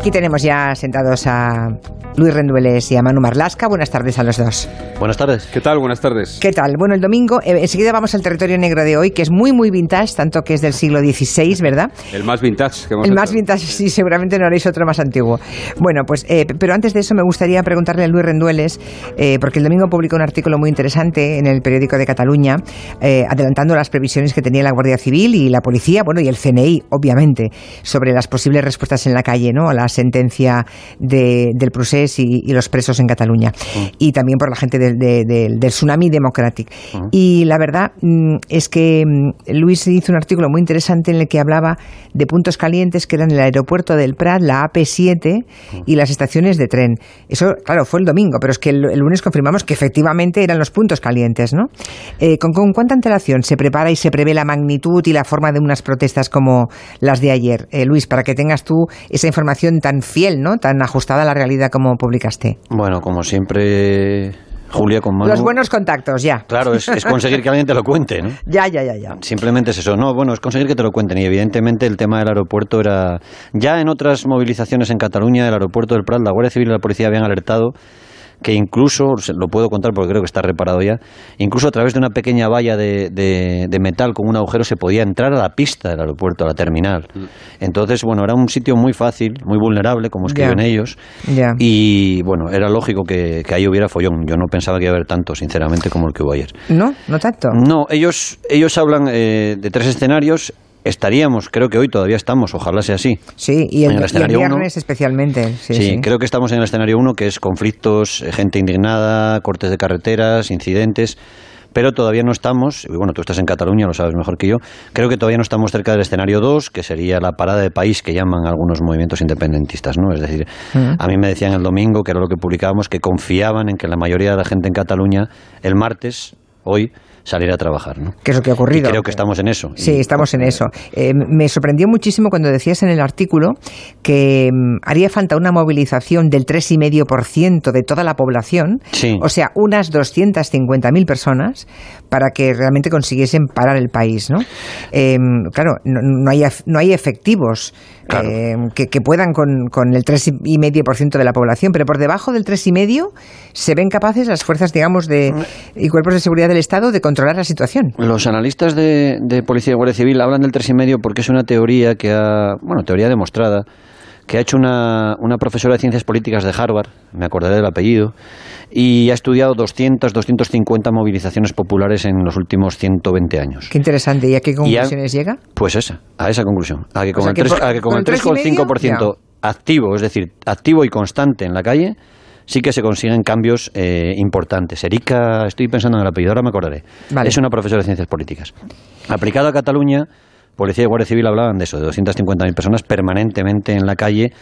Aquí tenemos ya sentados a Luis Rendueles y a Manu Marlasca. Buenas tardes a los dos. Buenas tardes. ¿Qué tal? Buenas tardes. ¿Qué tal? Bueno, el domingo, eh, enseguida vamos al territorio negro de hoy, que es muy, muy vintage, tanto que es del siglo XVI, ¿verdad? El más vintage que hemos El hecho. más vintage, sí, seguramente no haréis otro más antiguo. Bueno, pues, eh, pero antes de eso me gustaría preguntarle a Luis Rendueles, eh, porque el domingo publicó un artículo muy interesante en el periódico de Cataluña, eh, adelantando las previsiones que tenía la Guardia Civil y la policía, bueno, y el CNI, obviamente, sobre las posibles respuestas en la calle, ¿no? A la sentencia de- del y, y los presos en Cataluña. Y también por la gente del- de- del- del tsunami democratic. Y la verdad mm, es que mm, Luis hizo un artículo muy interesante en el que hablaba de puntos calientes que eran el aeropuerto del Prat, la AP7 y las estaciones de tren. Eso, claro, fue el domingo, pero es que el, el lunes confirmamos que efectivamente eran los puntos calientes, ¿no? Eh, ¿con, con cuánta antelación se prepara y se prevé la magnitud y la forma de unas protestas como las de ayer? Eh, Luis, para que tengas tú esa información tan fiel, ¿no? Tan ajustada a la realidad como publicaste. Bueno, como siempre, Julia con Manu. Los buenos contactos, ya. Claro, es, es conseguir que alguien te lo cuente, ¿no? Ya, ya, ya, ya. Simplemente es eso. No, bueno, es conseguir que te lo cuenten. Y evidentemente el tema del aeropuerto era. Ya en otras movilizaciones en Cataluña, el aeropuerto del Prat, la Guardia Civil y la policía habían alertado que incluso, lo puedo contar porque creo que está reparado ya, incluso a través de una pequeña valla de, de- de metal con un agujero se podía entrar a la pista del aeropuerto, a la terminal. Entonces, bueno, era un sitio muy fácil, muy vulnerable, como escriben Ya. ellos. Ya. Y bueno, era lógico que, que ahí hubiera follón. Yo no pensaba que iba a haber tanto, sinceramente, como el que hubo ayer. ¿No? ¿No tanto? No, ellos, ellos hablan eh, de tres escenarios. Estaríamos, creo que hoy todavía estamos, ojalá sea así. Sí, y el, En el y el escenario uno. viernes especialmente. Sí, Sí, sí. creo que estamos en el escenario uno, que es conflictos, eh, gente indignada, cortes de carreteras, incidentes. Pero todavía no estamos, y bueno, tú estás en Cataluña, lo sabes mejor que yo, creo que todavía no estamos cerca del escenario 2, que sería la parada de país que llaman algunos movimientos independentistas, ¿no? Es decir, Mm. a mí me decían el domingo, que era lo que publicábamos, que confiaban en que la mayoría de la gente en Cataluña, el martes, hoy, saliera a trabajar, ¿no? que es lo que ha ocurrido. Y creo que estamos en eso. Sí, Y- estamos en eso. Eh, me sorprendió muchísimo cuando decías en el artículo que mm, haría falta una movilización del 3,5% de toda la población, Sí. o sea, unas 250.000 personas, para que realmente consiguiesen parar el país, ¿no? Eh, claro, no, no hay, no hay efectivos Claro. eh, que, que puedan con, con el 3,5% de la población, pero por debajo del 3,5% se ven capaces las fuerzas, digamos, de, y cuerpos de seguridad del Estado de controlar la situación. Los analistas de, de Policía y Guardia Civil hablan del tres y medio porque es una teoría que ha, bueno, teoría demostrada, que ha hecho una, una profesora de ciencias políticas de Harvard, me acordaré del apellido, y ha estudiado 200, 250 movilizaciones populares en los últimos 120 años. Qué interesante. ¿Y a qué Y a- conclusiones llega? Pues esa, a esa conclusión. A que con O sea el que 3, por- a que con con el el 3,5% activo, es decir, activo y constante en la calle, sí que se consiguen cambios eh, importantes. Erika, estoy pensando en el apellido, ahora me acordaré. Vale. Es una profesora de ciencias políticas. Aplicado a Cataluña, Policía y Guardia Civil hablaban de eso, de 250.000 personas permanentemente en la calle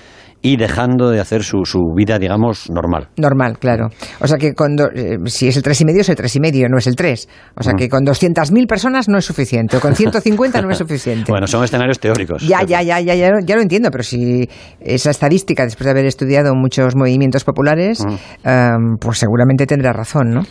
y dejando de hacer su, su vida, digamos, normal. Normal, claro. O sea que cuando, eh, si es el 3,5 es el 3,5, no es el 3. O Mm. sea que con 200.000 personas no es suficiente, o con 150 no es suficiente. Bueno, son escenarios teóricos. Ya, ya, ya, ya, ya, lo- ya lo entiendo, pero si esa estadística, después de haber estudiado muchos movimientos populares, Mm. em, pues seguramente tendrá razón, ¿no?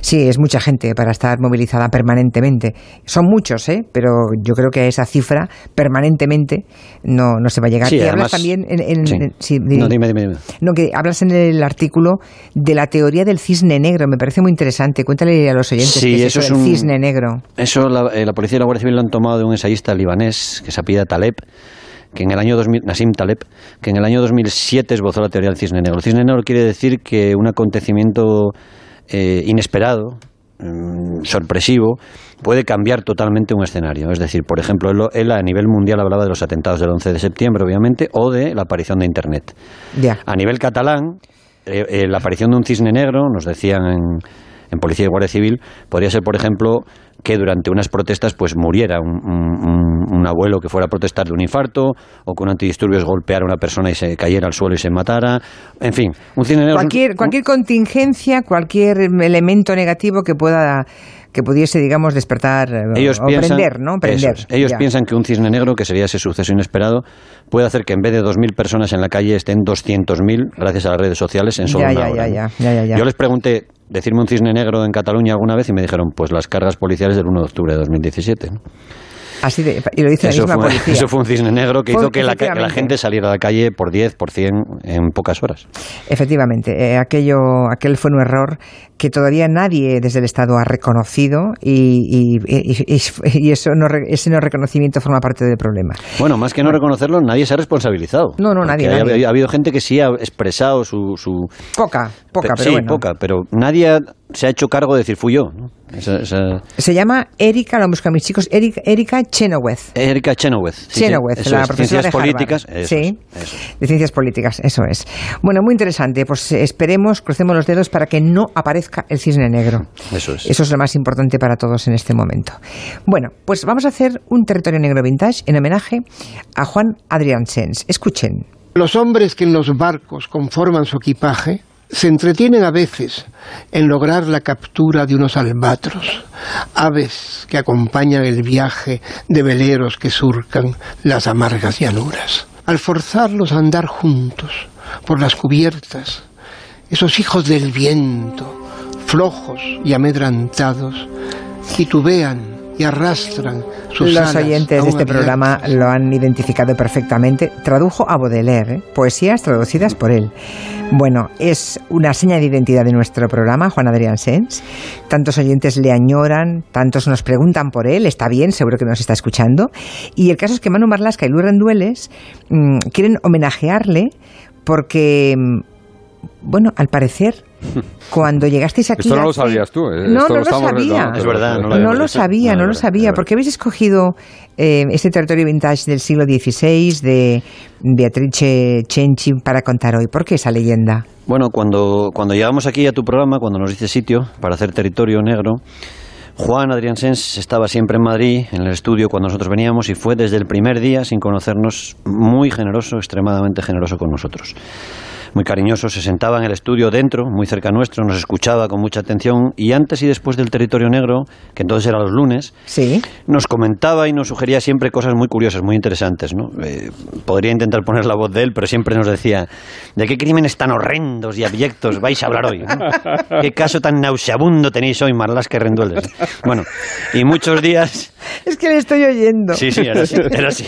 Sí, es mucha gente para estar movilizada permanentemente. Son muchos, ¿eh? Pero yo creo que a esa cifra, permanentemente, no, no se va a llegar. Sí, y hablas también en... en- Sí. en- sí, No, dime, dime, dime. no, que hablas en el artículo de la teoría del cisne negro. Me parece muy interesante. Cuéntale a los oyentes Sí, qué es eso eso, es un- cisne negro. Eso la, eh, la policía y la Guardia Civil lo han tomado de un ensayista libanés que se apellida Taleb, que en el año 2000, Nassim Taleb, que en el año 2007 esbozó la teoría del cisne negro. El cisne negro quiere decir que un acontecimiento eh, inesperado, mm, sorpresivo, puede cambiar totalmente un escenario. Es decir, por ejemplo, él, él a nivel mundial hablaba de los atentados del 11 de septiembre, obviamente, o de la aparición de Internet. A nivel catalán, eh, eh, la aparición de un cisne negro, nos decían en, en Policía y Guardia Civil, podría ser, por ejemplo, que durante unas protestas pues muriera un, un- un- un abuelo que fuera a protestar de un infarto, o que un antidisturbios golpeara a una persona y se cayera al suelo y se matara. En fin, un cisne negro... es un- Cualquier, cualquier contingencia, cualquier elemento negativo que pueda que pudiese, digamos, despertar eh, ellos o piensan, prender, ¿no? Prender. ellos ya. piensan que un cisne negro, que sería ese suceso inesperado, puede hacer que en vez de 2.000 personas en la calle estén 200.000 gracias a las redes sociales en solo Ya, una ya, hora. ya. Yo les pregunté, decirme un cisne negro en Cataluña alguna vez y me dijeron, pues las cargas policiales del 1 de octubre de 2017. Así de, y lo dice eso la misma fue, policía. Eso fue un cisne negro que Fue- hizo que la, que la efectivamente. gente saliera a la calle por 10, por 100 en pocas horas. Efectivamente, eh, aquello, aquel fue un error que todavía nadie desde el Estado ha reconocido y, y- y- y- y eso no, ese no reconocimiento forma parte del problema. Bueno, más que no reconocerlo, nadie se ha responsabilizado. No, no, nadie, Ha, habido gente que sí ha expresado su... su Poca, poca, Pe- pero sí, bueno. poca, pero nadie ha- se ha hecho cargo de decir fui yo. ¿no? Esa- esa- Se llama Erika, lo buscan mis chicos, Erika, Erika Chenoweth. Erika Chenoweth. sí, Chenoweth, la es, profesora Ciencias de políticas. eso sí, es, eso es. de ciencias políticas, eso es. Bueno, muy interesante. Pues esperemos, crucemos los dedos para que no aparezca el cisne negro. Eso es. Eso es lo más importante para todos en este momento. Bueno, pues vamos a hacer un territorio negro vintage en homenaje a Juan Adrián Sens. Escuchen. Los hombres que en los barcos conforman su equipaje se entretienen a veces en lograr la captura de unos albatros, aves que acompañan el viaje de veleros que surcan las amargas llanuras. Al forzarlos a andar juntos por las cubiertas, esos hijos del viento, flojos y amedrantados, titubean y arrastran sus Los oyentes de este programa lo han identificado perfectamente. Tradujo a Baudelaire, ¿eh? poesías traducidas por él. Bueno, es una seña de identidad de nuestro programa, Juan Adrián Sens. Tantos oyentes le añoran, tantos nos preguntan por él, está bien, seguro que nos está escuchando. Y el caso es que Manu Marlasca y Luis Rendueles mm, quieren homenajearle porque, mm, bueno, al parecer, cuando llegasteis aquí... Esto no lo sabías tú, ¿eh? No, Esto no lo sabía. Es verdad, no lo No lo sabía, no lo sabía. ¿Por qué habéis escogido eh, este territorio vintage del siglo XVI de Beatrice Cenci para contar hoy? ¿Por qué esa leyenda? Bueno, cuando, cuando llegamos aquí a tu programa, cuando nos dice sitio para hacer territorio negro, Juan Adrián Sens estaba siempre en Madrid, en el estudio, cuando nosotros veníamos, y fue desde el primer día, sin conocernos, muy generoso, extremadamente generoso con nosotros. Muy cariñoso, se sentaba en el estudio dentro, muy cerca nuestro, nos escuchaba con mucha atención, y antes y después del territorio negro, que entonces era los lunes, Sí. nos comentaba y nos sugería siempre cosas muy curiosas, muy interesantes. ¿no? Eh, podría intentar poner la voz de él, pero siempre nos decía, ¿de qué crímenes tan horrendos y abyectos vais a hablar hoy? no? ¿Qué caso tan nauseabundo tenéis hoy, Marlasca y Rendueles? Bueno, y muchos días... Es que le estoy oyendo. Sí, sí, era así, era así.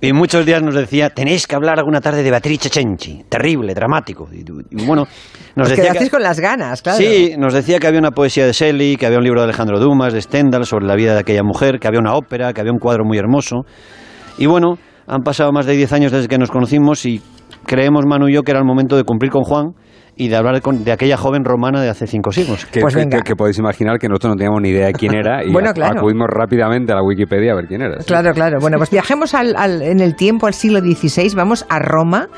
Y muchos días nos decía, tenéis que hablar alguna tarde de Beatrice Cenci, terrible, dramático. Y, y bueno, nos Os decía que... con las ganas, claro. Sí, nos decía que había una poesía de Shelley, que había un libro de Alejandro Dumas, de Stendhal, sobre la vida de aquella mujer, que había una ópera, que había un cuadro muy hermoso. Y bueno, han pasado más de 10 años desde que nos conocimos y creemos, Manu y yo, que era el momento de cumplir con Juan y de hablar con- de aquella joven romana de hace cinco siglos. Que, Pues que- venga. que- que podéis imaginar que nosotros no teníamos ni idea de quién era y Bueno, ac- claro. acudimos rápidamente a la Wikipedia a ver quién era. sí. Claro, claro. Bueno, pues viajemos al, al- en el tiempo, al siglo XVI, vamos a Roma.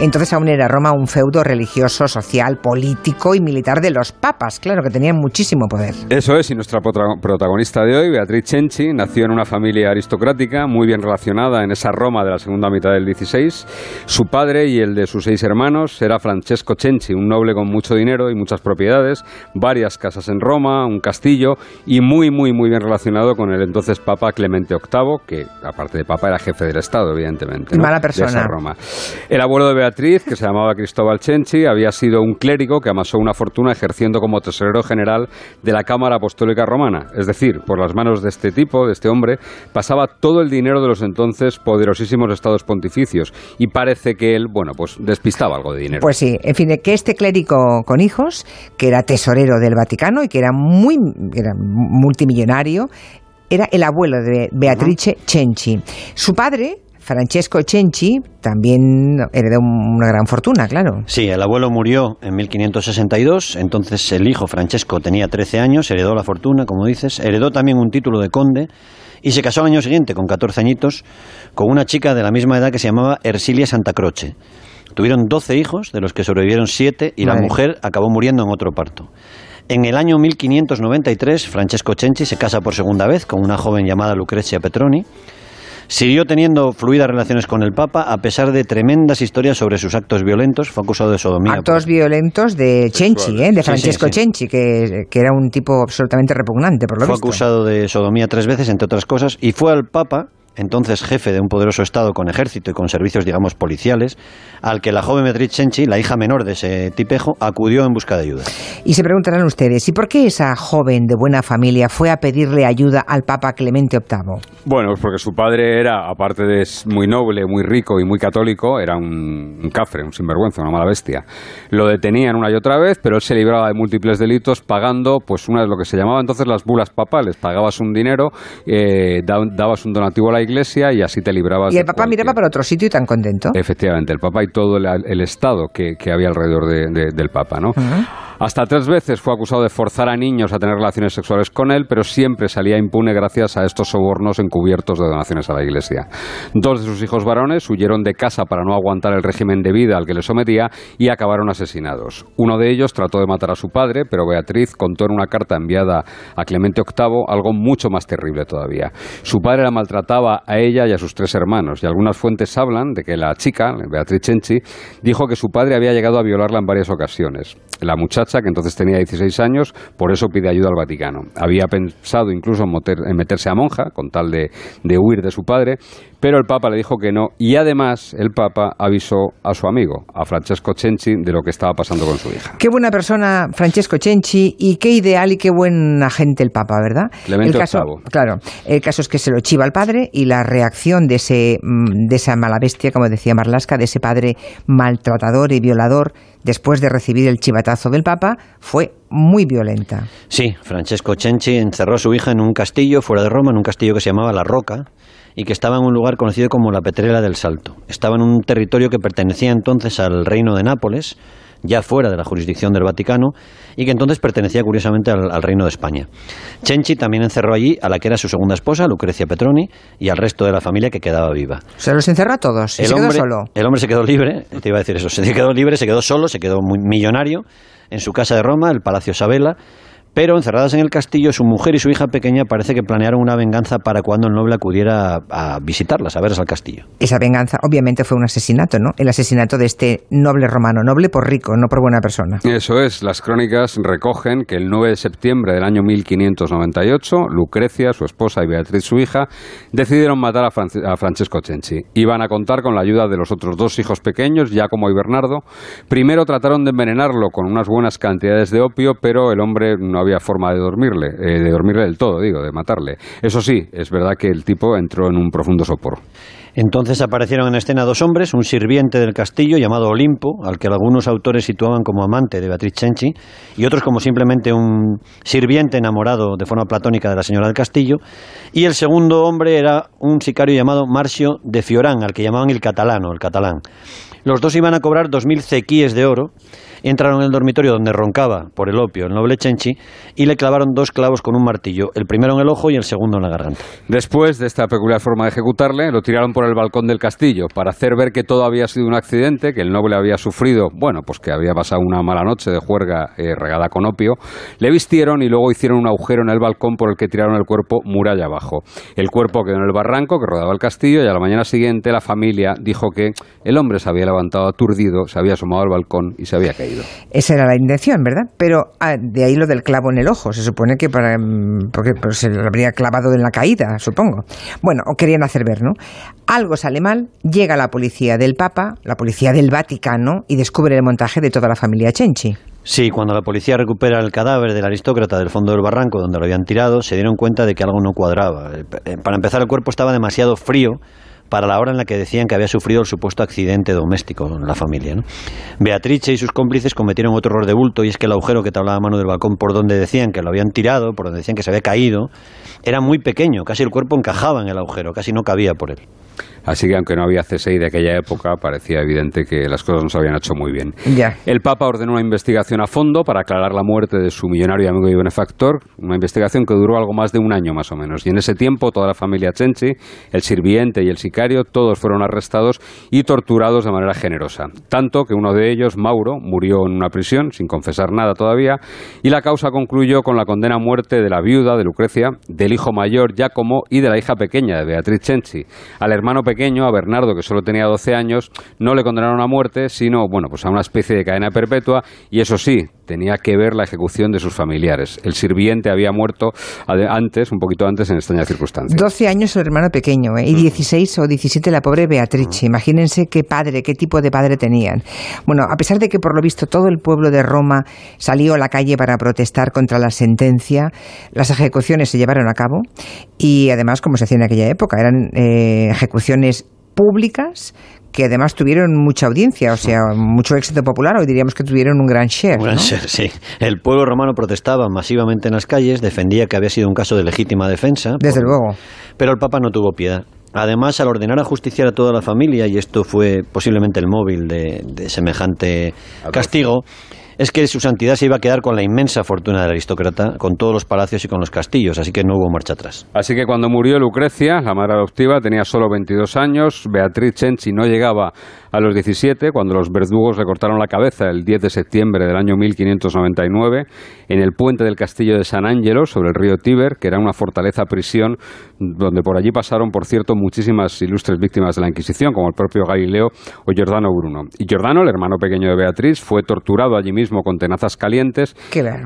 Entonces aún era Roma un feudo religioso, social, político y militar de los papas, claro, que tenían muchísimo poder. Eso es, y nuestra protagonista de hoy, Beatriz Cenci, nació en una familia aristocrática muy bien relacionada en esa Roma de la segunda mitad del XVI. Su padre y el de sus seis hermanos era Francesco Cenci, un noble con mucho dinero y muchas propiedades, varias casas en Roma, un castillo y muy, muy, muy bien relacionado con el entonces Papa Clemente VIII, que aparte de Papa era jefe del Estado, evidentemente. ¿no? Mala De persona. esa Roma. El abuelo de Beatriz, que se llamaba Cristóbal Cenci, había sido un clérigo que amasó una fortuna ejerciendo como tesorero general de la Cámara Apostólica Romana. Es decir, por las manos de este tipo, de este hombre, pasaba todo el dinero de los entonces poderosísimos estados pontificios. Y parece que él, bueno, pues despistaba algo de dinero. Pues sí, en fin, que este clérigo con hijos, que era tesorero del Vaticano y que era muy era multimillonario, era el abuelo de Beatrice Cenci. Su padre, Francesco Cenci, también heredó una gran fortuna, claro. Sí, el abuelo murió en 1562, entonces el hijo Francesco tenía 13 años, heredó la fortuna, como dices, heredó también un título de conde y se casó al año siguiente, con 14 añitos, con una chica de la misma edad que se llamaba Ersilia Santa Croce. Tuvieron 12 hijos, de los que sobrevivieron 7 y la mujer acabó muriendo en otro parto. En el año 1593, Francesco Cenci se casa por segunda vez con una joven llamada Lucrezia Petroni. Siguió teniendo fluidas relaciones con el Papa a pesar de tremendas historias sobre sus actos violentos. Fue acusado de sodomía. Actos violentos de Cenci, ¿eh? de Sí, sí, Francesco sí. Cenci, que, que era un tipo absolutamente repugnante, por lo Fue visto. acusado de sodomía tres veces, entre otras cosas, y fue al Papa entonces jefe de un poderoso Estado con ejército y con servicios, digamos, policiales, al que la joven Beatriz Cenci, la hija menor de ese tipejo, acudió en busca de ayuda. Y se preguntarán ustedes, ¿y por qué esa joven de buena familia fue a pedirle ayuda al Papa Clemente VIII? Bueno, pues porque su padre era, aparte de muy noble, muy rico y muy católico, era un, un cafre, un sinvergüenza, una mala bestia. Lo detenían una y otra vez, pero él se libraba de múltiples delitos pagando, pues una de lo que se llamaba entonces las bulas papales. Pagabas un dinero, eh, dabas un donativo a la iglesia y así te librabas. Y el Papa miraba para otro sitio y tan contento. Efectivamente, el Papa y todo el, Estado que, había alrededor del Papa, ¿no? Hasta tres veces fue acusado de forzar a niños a tener relaciones sexuales con él, pero siempre salía impune gracias a estos sobornos encubiertos de donaciones a la Iglesia. Dos de sus hijos varones huyeron de casa para no aguantar el régimen de vida al que le sometía y acabaron asesinados. Uno de ellos trató de matar a su padre, pero Beatriz contó en una carta enviada a Clemente VIII algo mucho más terrible todavía. Su padre la maltrataba a ella y a sus tres hermanos, y algunas fuentes hablan de que la chica, Beatriz Cenci, dijo que su padre había llegado a violarla en varias ocasiones. La que entonces tenía 16 años, por eso pide ayuda al Vaticano. Había pensado incluso en, meterse a monja, con tal de, huir de su padre, pero el Papa le dijo que no y además el Papa avisó a su amigo, a Francesco Cenci, de lo que estaba pasando con su hija. Qué buena persona Francesco Cenci y qué ideal y qué buen agente el Papa, ¿verdad? Clemente el caso, Claro, el caso es que se lo chiva al padre y la reacción de, ese, mm, de esa mala bestia, como decía Marlasca, de ese padre maltratador y violador, después de recibir el chivatazo del Papa, fue muy violenta. Sí, Francesco Cenci encerró a su hija en un castillo fuera de Roma, en un castillo que se llamaba La Roca, y que estaba en un lugar conocido como la Petrela del Salto. Estaba en un territorio que pertenecía entonces al reino de Nápoles, ya fuera de la jurisdicción del Vaticano, y que entonces pertenecía curiosamente al, reino de España. Cenci también encerró allí a la que era su segunda esposa, Lucrecia Petroni, y al resto de la familia que quedaba viva. Se los encerró a todos, el se hombre, quedó solo. El hombre se quedó libre, te iba a decir eso, se quedó libre, se quedó solo, se quedó muy millonario en su casa de Roma, el Palacio Sabela, pero encerradas en el castillo, su mujer y su hija pequeña parece que planearon una venganza para cuando el noble acudiera a visitarlas, a verlas al castillo. Esa venganza obviamente fue un asesinato, ¿no? El asesinato de este noble romano, noble por rico, no por buena persona. Eso es, las crónicas recogen que el 9 de septiembre del año 1598, Lucrecia, su esposa y Beatriz, su hija, decidieron matar a, a Francesco Cenci. Iban a contar con la ayuda de los otros dos hijos pequeños, Giacomo y Bernardo. Primero trataron de envenenarlo con unas buenas cantidades de opio, pero el hombre no había forma de dormirle, eh, de dormirle del todo, digo, de matarle. Eso sí, es verdad que el tipo entró en un profundo sopor. Entonces aparecieron en escena dos hombres, un sirviente del castillo llamado Olimpo, al que algunos autores situaban como amante de Beatriz Cenci, y otros como simplemente un sirviente enamorado de forma platónica de la señora del castillo, y el segundo hombre era un sicario llamado Marcio de Fiorán, al que llamaban el catalano, el catalán. Los dos iban a cobrar dos mil cequíes de oro, entraron en el dormitorio donde roncaba por el opio el noble Chenchi y le clavaron dos clavos con un martillo, el primero en el ojo y el segundo en la garganta. Después de esta peculiar forma de ejecutarle, lo tiraron por el balcón del castillo para hacer ver que todo había sido un accidente, que el noble había sufrido, bueno, pues que había pasado una mala noche de juerga eh, regada con opio. Le vistieron y luego hicieron un agujero en el balcón por el que tiraron el cuerpo muralla abajo. El cuerpo quedó en el barranco que rodeaba el castillo y a la mañana siguiente la familia dijo que el hombre se había levantado aturdido, se había asomado al balcón y se había caído. Esa era la intención, ¿verdad? Pero ah, de ahí lo del clavo en el ojo. Se supone que para. Mm, porque pues, se lo habría clavado en la caída, supongo. Bueno, o querían hacer ver, ¿no? Algo sale mal, llega la policía del Papa, la policía del Vaticano, y descubre el montaje de toda la familia Cenci. Sí, cuando la policía recupera el cadáver del aristócrata del fondo del barranco donde lo habían tirado, se dieron cuenta de que algo no cuadraba. Eh, para empezar, el cuerpo estaba demasiado frío para la hora en la que decían que había sufrido el supuesto accidente doméstico en la familia. Beatrice y sus cómplices cometieron otro error de bulto y es que el agujero que tablaba a mano del balcón por donde decían que lo habían tirado, por donde decían que se había caído, era muy pequeño, casi el cuerpo encajaba en el agujero, casi no cabía por él. Así que aunque no había CSI de aquella época, parecía evidente que las cosas no se habían hecho muy bien. El Papa ordenó una investigación a fondo para aclarar la muerte de su millonario amigo y benefactor, una investigación que duró algo más de un año más o menos. Y en ese tiempo toda la familia Cenci, el sirviente y el sicario, todos fueron arrestados y torturados de manera generosa. Tanto que uno de ellos, Mauro, murió en una prisión sin confesar nada todavía y la causa concluyó con la condena a muerte de la viuda de Lucrecia, del hijo mayor Giacomo y de la hija pequeña de Beatriz Cenci. Al hermano pequeño, a Bernardo, que solo tenía 12 años, no le condenaron a muerte, sino, bueno, pues a una especie de cadena perpetua y eso sí, tenía que ver la ejecución de sus familiares. El sirviente había muerto antes, un poquito antes, en extrañas circunstancias. 12 años el hermano pequeño ¿eh? y 16 o 17 la pobre Beatrice. Imagínense qué padre, qué tipo de padre tenían. Bueno, a pesar de que por lo visto todo el pueblo de Roma salió a la calle para protestar contra la sentencia, las ejecuciones se llevaron a cabo y además, como se hacía en aquella época, eran eh, ejecuciones públicas que además tuvieron mucha audiencia, o sea, mucho éxito popular, hoy diríamos que tuvieron un gran share. Un gran share, sí. El pueblo romano protestaba masivamente en las calles, defendía que había sido un caso de legítima defensa. Desde luego. Pero el Papa no tuvo piedad. Además, al ordenar a justiciar a toda la familia, y esto fue posiblemente el móvil de, de semejante castigo, es que su santidad se iba a quedar con la inmensa fortuna del aristócrata, con todos los palacios y con los castillos, así que no hubo marcha atrás. Así que cuando murió Lucrecia, la madre adoptiva, tenía solo 22 años, Beatriz Cenci no llegaba a los 17, cuando los verdugos le cortaron la cabeza el 10 de septiembre del año 1599 en el puente del castillo de San Angelo, sobre el río Tíber, que era una fortaleza prisión donde por allí pasaron, por cierto, muchísimas ilustres víctimas de la Inquisición, como el propio Galileo o Giordano Bruno. Y Giordano, el hermano pequeño de Beatriz, fue torturado allí mismo con tenazas calientes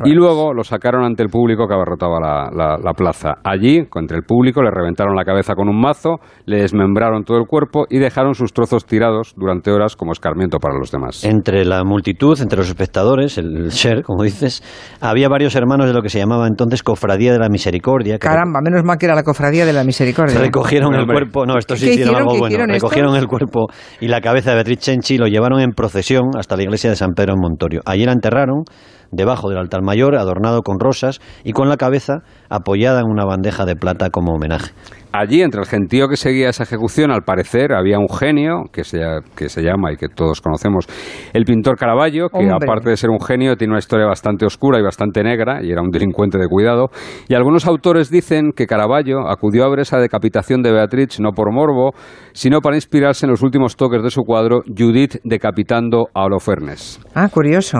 y luego lo sacaron ante el público que abarrotaba la, la, plaza. Allí, contra el público, le reventaron la cabeza con un mazo, le desmembraron todo el cuerpo y dejaron sus trozos tirados durante horas como escarmiento para los demás. Entre la multitud, entre los espectadores, el ser, como dices, había varios hermanos de lo que se llamaba entonces Cofradía de la Misericordia. Caramba, menos mal que era la Cofradía de la Misericordia. Recogieron el cuerpo, no, esto sí hicieron algo bueno. Recogieron el cuerpo y la cabeza de Beatriz Chenchi y lo llevaron en procesión hasta la iglesia de San Pedro en Montorio. Allí la enterraron debajo del altar mayor, adornado con rosas y con la cabeza apoyada en una bandeja de plata como homenaje. Allí, entre el gentío que seguía esa ejecución, al parecer había un genio que se, que se llama y que todos conocemos, el pintor Caravaggio, que aparte de ser un genio, tiene una historia bastante oscura y bastante negra, y era un delincuente de cuidado. Y algunos autores dicen que Caravaggio acudió a ver esa decapitación de Beatriz no por morbo, sino para inspirarse en los últimos toques de su cuadro Judith decapitando a Holofernes. Ah, curioso.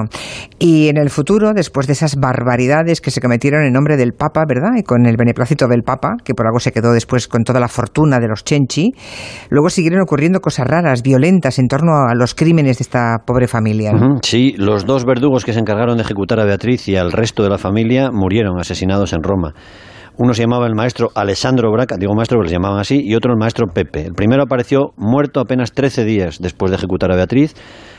Y en el futuro, después de esas barbaridades que se cometieron en nombre del Papa, ¿verdad? Y con el beneplácito del Papa, que por algo se quedó después con toda la fortuna de los Chenchi, luego siguieron ocurriendo cosas raras, violentas en torno a los crímenes de esta pobre familia. Sí, los dos verdugos que se encargaron de ejecutar a Beatriz y al resto de la familia murieron asesinados en Roma. Uno se llamaba el maestro Alessandro Braca, digo maestro porque le llamaban así, y otro el maestro Pepe. El primero apareció muerto apenas 13 días después de ejecutar a Beatriz,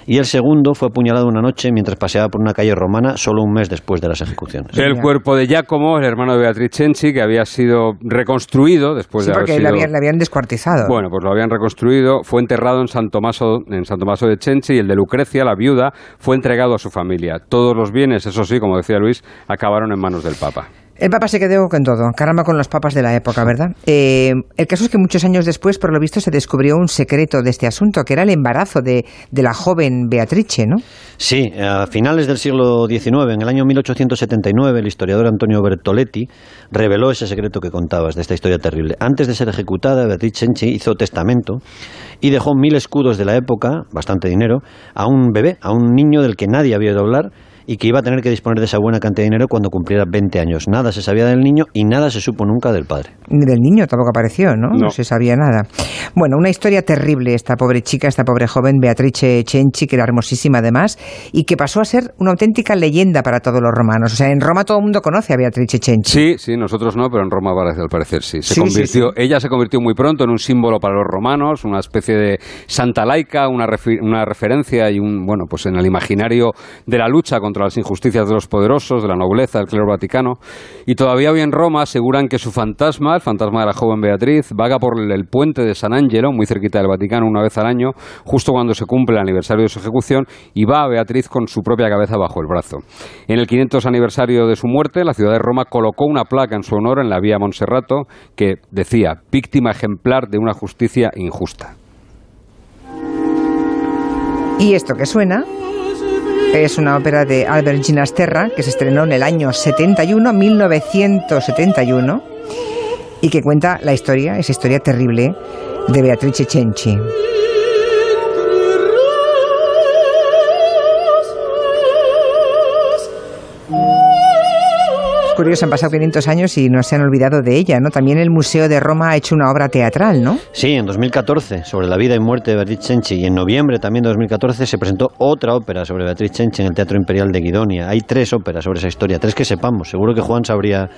y el segundo fue apuñalado una noche mientras paseaba por una calle romana solo un mes después de las ejecuciones. El cuerpo de Giacomo, el hermano de Beatriz Cenci, que había sido reconstruido después de haber sido... le habían, le habían descuartizado. Bueno, pues lo habían reconstruido, fue enterrado en San Tomaso, en San Tomaso de Cenci, y el de Lucrecia, la viuda, fue entregado a su familia. Todos los bienes, eso sí, como decía Luis, acabaron en manos del Papa. El Papa se quedó con todo, caramba con los papas de la época, ¿verdad? Eh, el caso es que muchos años después, por lo visto, se descubrió un secreto de este asunto, que era el embarazo de, de la joven Beatrice, ¿no? Sí, a finales del siglo XIX, en el año 1879, el historiador Antonio Bertoletti reveló ese secreto que contabas de esta historia terrible. Antes de ser ejecutada, Beatriz Cenci hizo testamento y dejó mil escudos de la época, bastante dinero, a un bebé, a un niño del que nadie había oído hablar y que iba a tener que disponer de esa buena cantidad de dinero cuando cumpliera 20 años. Nada se sabía del niño y nada se supo nunca del padre. Ni del niño tampoco apareció, ¿no? No, se sabía nada. Bueno, una historia terrible esta pobre chica, esta pobre joven Beatrice Cenci, que era hermosísima además, y que pasó a ser una auténtica leyenda para todos los romanos. O sea, en Roma todo el mundo conoce a Beatrice Cenci. Sí, sí, nosotros no, pero en Roma parece, al parecer sí. Se convirtió, Ella se convirtió muy pronto en un símbolo para los romanos, una especie de santa laica, una, una referencia y un, bueno, pues en el imaginario de la lucha contra las injusticias de los poderosos, de la nobleza, del clero vaticano. Y todavía hoy en Roma aseguran que su fantasma, el fantasma de la joven Beatriz, vaga por el puente de San Angelo, muy cerquita del Vaticano, una vez al año, justo cuando se cumple el aniversario de su ejecución, y va a Beatriz con su propia cabeza bajo el brazo. En el 500 aniversario de su muerte, la ciudad de Roma colocó una placa en su honor en la vía Monserrato que decía, víctima ejemplar de una justicia injusta. Y esto que suena es una ópera de Albert Ginasterra que se estrenó en el año 71, 1971, y que cuenta la historia, esa historia terrible de Beatrice Cenci. Curioso, han pasado 500 años y no se han olvidado de ella, ¿no? También el Museo de Roma ha hecho una obra teatral, ¿no? Sí, en 2014, sobre la vida y muerte de Beatriz Cenci, y en noviembre también de 2014 se presentó otra ópera sobre Beatriz Cenci en el Teatro Imperial de Guidonia. Hay tres óperas sobre esa historia, tres que sepamos. Seguro que Juan sabría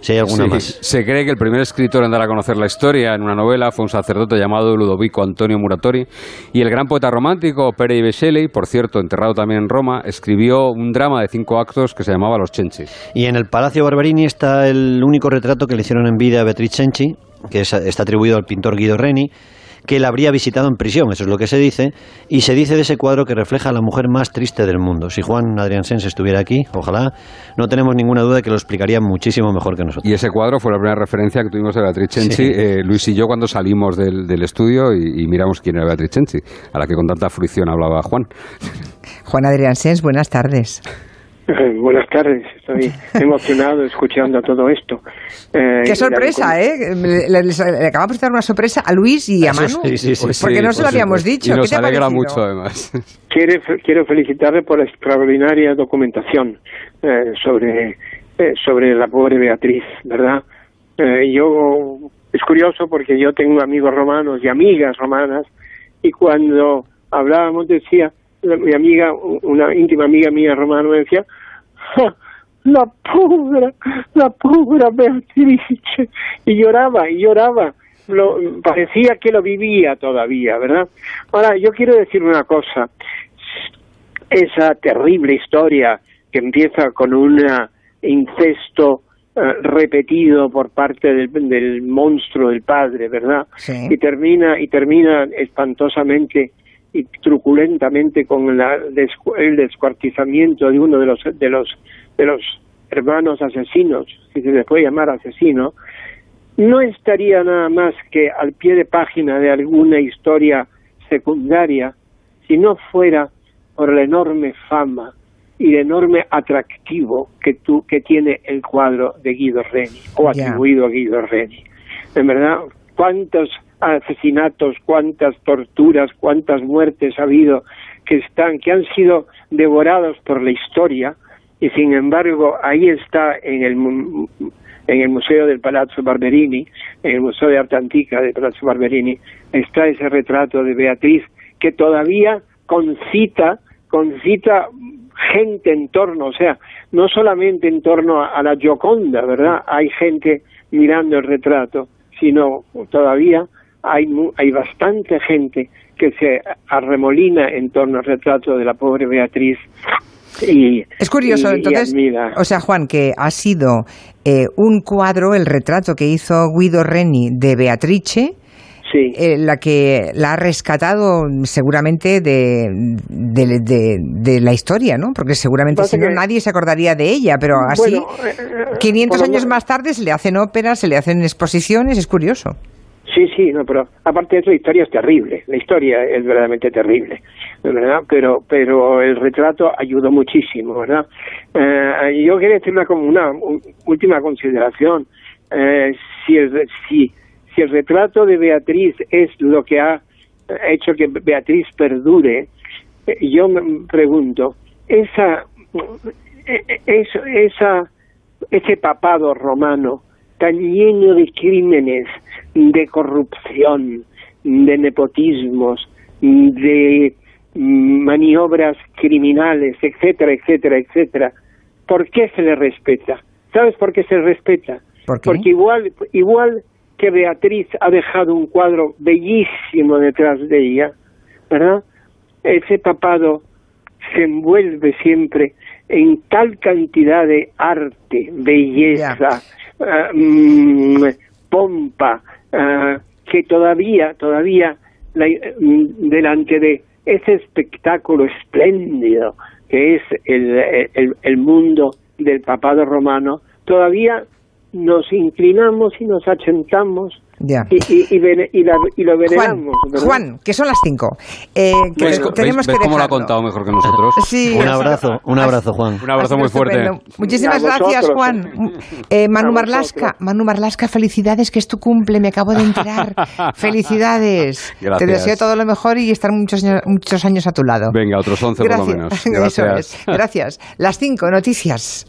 si hay alguna Sí, más. Se cree que el primer escritor en dar a conocer la historia en una novela fue un sacerdote llamado Ludovico Antonio Muratori y el gran poeta romántico Pere Shelley, por cierto, enterrado también en Roma, escribió un drama de cinco actos que se llamaba Los Cenci. Y en el Palacio Barberini está el único retrato que le hicieron en vida a Beatriz Cenci, que es- está atribuido al pintor Guido Reni, que la habría visitado en prisión, eso es lo que se dice, y se dice de ese cuadro que refleja a la mujer más triste del mundo. Si Juan Adrián Sens estuviera aquí, ojalá, no tenemos ninguna duda de que lo explicaría muchísimo mejor que nosotros. Y ese cuadro fue la primera referencia que tuvimos de Beatriz Sí. eh, Luis y yo, cuando salimos del, del estudio y, y miramos quién era Beatriz Cenci, a la que con tanta fruición hablaba Juan. Juan Adrián Sens, buenas tardes. Eh, Buenas tardes, estoy emocionado escuchando todo esto. Eh, Qué sorpresa, ¿eh? Le, le- le acabamos de dar una sorpresa a Luis y a Eso Manu. sí, sí, sí. Porque sí, no se lo habíamos dicho. Y ¿Qué nos te alegra parecido? mucho, además. Quiere- quiero felicitarle por la extraordinaria documentación eh, sobre, eh, sobre la pobre Beatriz, ¿verdad? Eh, yo es curioso porque yo tengo amigos romanos y amigas romanas y cuando hablábamos decía mi amiga, una íntima amiga mía romana me decía "Ja, la pobre, la pobre Beatriz y lloraba y lloraba lo, parecía que lo vivía todavía, ¿verdad? Ahora, yo quiero decir una cosa. Esa terrible historia que empieza con un incesto eh, repetido por parte del, del monstruo del padre, ¿verdad? Sí. Y termina y termina espantosamente y truculentamente con la el descuartizamiento de uno de los de los de los hermanos asesinos, si se les puede llamar asesino, no estaría nada más que al pie de página de alguna historia secundaria si no fuera por la enorme fama y el enorme atractivo que, tú, que tiene el cuadro de Guido Reni, o atribuido a Guido Reni. En verdad, cuántos asesinatos, cuántas torturas, cuántas muertes ha habido que están, que han sido devorados por la historia, y sin embargo ahí está en el en el Museo del Palazzo Barberini, en el Museo de Arte Antica del Palazzo Barberini, está ese retrato de Beatriz que todavía concita, concita gente en torno, o sea, no solamente en torno a, a la Gioconda, ¿verdad? Hay gente mirando el retrato, sino todavía hay, hay bastante gente que se arremolina en torno al retrato de la pobre Beatriz. Y, Es curioso, y- entonces, o sea, Juan, que ha sido eh, un cuadro, el retrato que hizo Guido Reni de Beatrice, Sí. eh, la que la ha rescatado seguramente de, de, de- de la historia, ¿no? Porque seguramente si no nadie se acordaría de ella, pero así, Bueno, eh, 500 por lo años más tarde se le hacen óperas, se le hacen exposiciones, es curioso. Sí, sí, no, pero aparte de eso, la historia es terrible. La historia es verdaderamente terrible, ¿verdad? Pero, pero el retrato ayudó muchísimo, ¿verdad? Eh, yo quería hacer una, una última consideración. Eh, si, el, si, si el retrato de Beatriz es lo que ha hecho que Beatriz perdure, eh, yo me pregunto, esa, eh, eso- esa, ese papado romano tan lleno de crímenes, de corrupción, de nepotismos, de mm, maniobras criminales, etcétera, etcétera, etcétera. ¿Por qué se le respeta? ¿Sabes por qué se respeta? ¿Por qué? Porque igual, igual que Beatriz ha dejado un cuadro bellísimo detrás de ella, ¿verdad? Ese papado se envuelve siempre en tal cantidad de arte, belleza, mm, pompa, ah, que todavía, todavía, la- mm, delante de ese espectáculo espléndido que es el, el, el mundo del papado romano, todavía nos inclinamos y nos achentamos Ya. y, y, y, vene- y la- y lo Juan, veneramos. ¿verdad? Juan, que son las 5. Eh, que ¿Ves, tenemos ves- ves que cómo lo ha contado mejor que nosotros? Sí, Un abrazo, un abrazo, Juan. Un abrazo muy fuerte. estupendo. Muchísimas gracias. Juan. Eh, Manu Marlasca. Manu Marlasca, felicidades, que es tu cumple, me acabo de enterar. felicidades. Te Gracias. deseo todo lo mejor y estar muchos, años- muchos años a tu lado. Venga, otros 11 por lo menos. Eso Gracias. es. Gracias. Las 5 noticias.